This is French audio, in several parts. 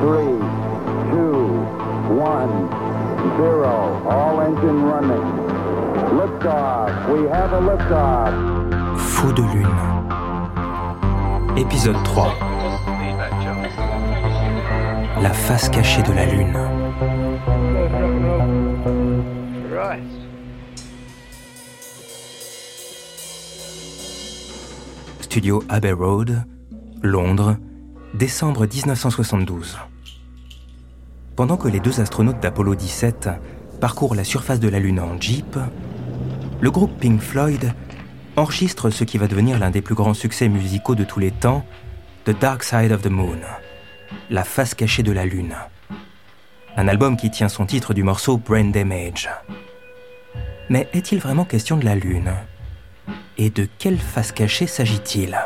three, two, one, zero. All engine running. Liftoff. We have a liftoff. Fou de lune. Épisode 3. La face cachée de la lune. Studio Abbey Road, Londres, décembre 1972. Pendant que les deux astronautes d'Apollo 17 parcourent la surface de la Lune en Jeep, le groupe Pink Floyd enregistre ce qui va devenir l'un des plus grands succès musicaux de tous les temps, The Dark Side of the Moon, La face cachée de la Lune. Un album qui tient son titre du morceau Brain Damage. Mais est-il vraiment question de la Lune? Et de quelle face cachée s'agit-il?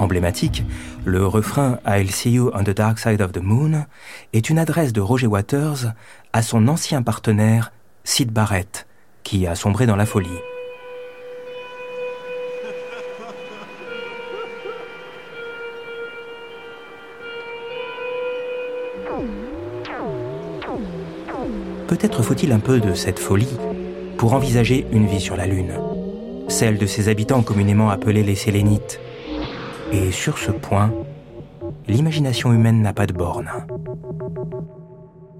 Emblématique, le refrain I'll see you on the dark side of the moon est une adresse de Roger Waters à son ancien partenaire Sid Barrett, qui a sombré dans la folie. Peut-être faut-il un peu de cette folie pour envisager une vie sur la Lune, celle de ses habitants communément appelés les Sélénites. Et sur ce point, l'imagination humaine n'a pas de borne.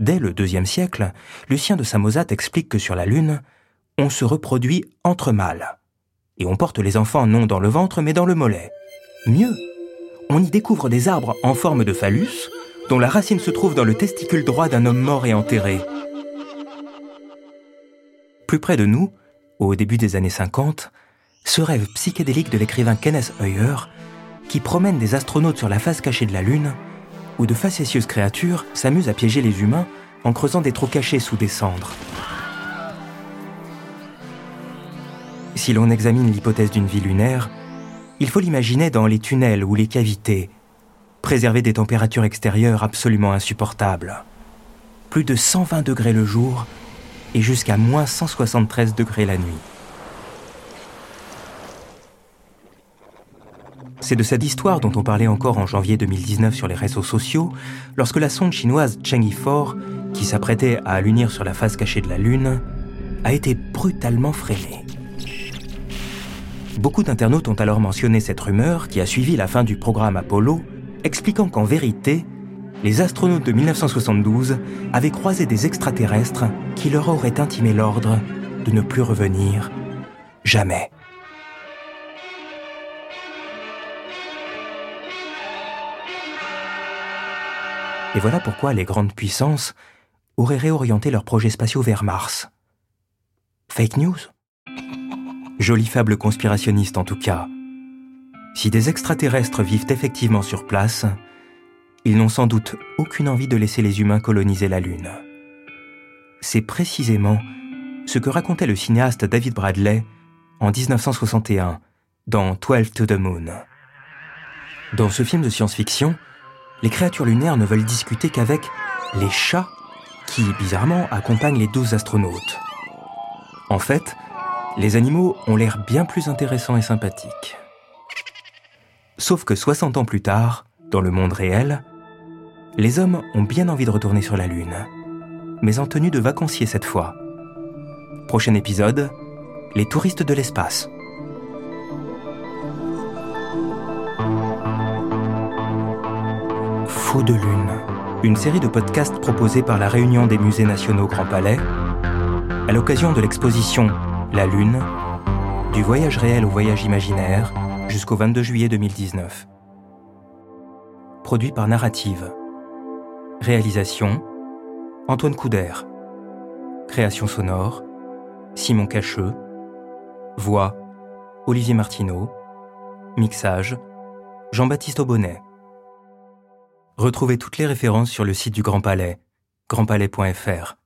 Dès le deuxième siècle, Lucien de Samosate explique que sur la Lune, on se reproduit entre mâles. Et on porte les enfants non dans le ventre mais dans le mollet. Mieux, on y découvre des arbres en forme de phallus, dont la racine se trouve dans le testicule droit d'un homme mort et enterré. Plus près de nous, au début des années 50, ce rêve psychédélique de l'écrivain Kenneth Heyer qui promène des astronautes sur la face cachée de la Lune, où de facétieuses créatures s'amusent à piéger les humains en creusant des trous cachés sous des cendres. Si l'on examine l'hypothèse d'une vie lunaire, il faut l'imaginer dans les tunnels ou les cavités, préservés des températures extérieures absolument insupportables. Plus de 120 degrés le jour et jusqu'à moins 173 degrés la nuit. C'est de cette histoire dont on parlait encore en janvier 2019 sur les réseaux sociaux, lorsque la sonde chinoise Chang'e 4, qui s'apprêtait à l'unir sur la face cachée de la Lune, a été brutalement freinée. Beaucoup d'internautes ont alors mentionné cette rumeur qui a suivi la fin du programme Apollo, expliquant qu'en vérité, les astronautes de 1972 avaient croisé des extraterrestres qui leur auraient intimé l'ordre de ne plus revenir jamais. Et voilà pourquoi les grandes puissances auraient réorienté leurs projets spatiaux vers Mars. Fake news? Jolie fable conspirationniste en tout cas. Si des extraterrestres vivent effectivement sur place, ils n'ont sans doute aucune envie de laisser les humains coloniser la Lune. C'est précisément ce que racontait le cinéaste David Bradley en 1961 dans 12 to the Moon. Dans ce film de science-fiction, les créatures lunaires ne veulent discuter qu'avec les chats qui, bizarrement, accompagnent les douze astronautes. En fait, les animaux ont l'air bien plus intéressants et sympathiques. Sauf que 60 ans plus tard, dans le monde réel, les hommes ont bien envie de retourner sur la Lune, mais en tenue de vacancier cette fois. Prochain épisode, les touristes de l'espace. Faux de Lune, une série de podcasts proposés par la Réunion des musées nationaux Grand Palais, à l'occasion de l'exposition La Lune, du voyage réel au voyage imaginaire, jusqu'au 22 juillet 2019. Produit par Narrative. Réalisation Antoine Couder. Création sonore Simon Cacheux. Voix Olivier Martineau. Mixage Jean-Baptiste Aubonnet. Retrouvez toutes les références sur le site du Grand Palais, grandpalais.fr.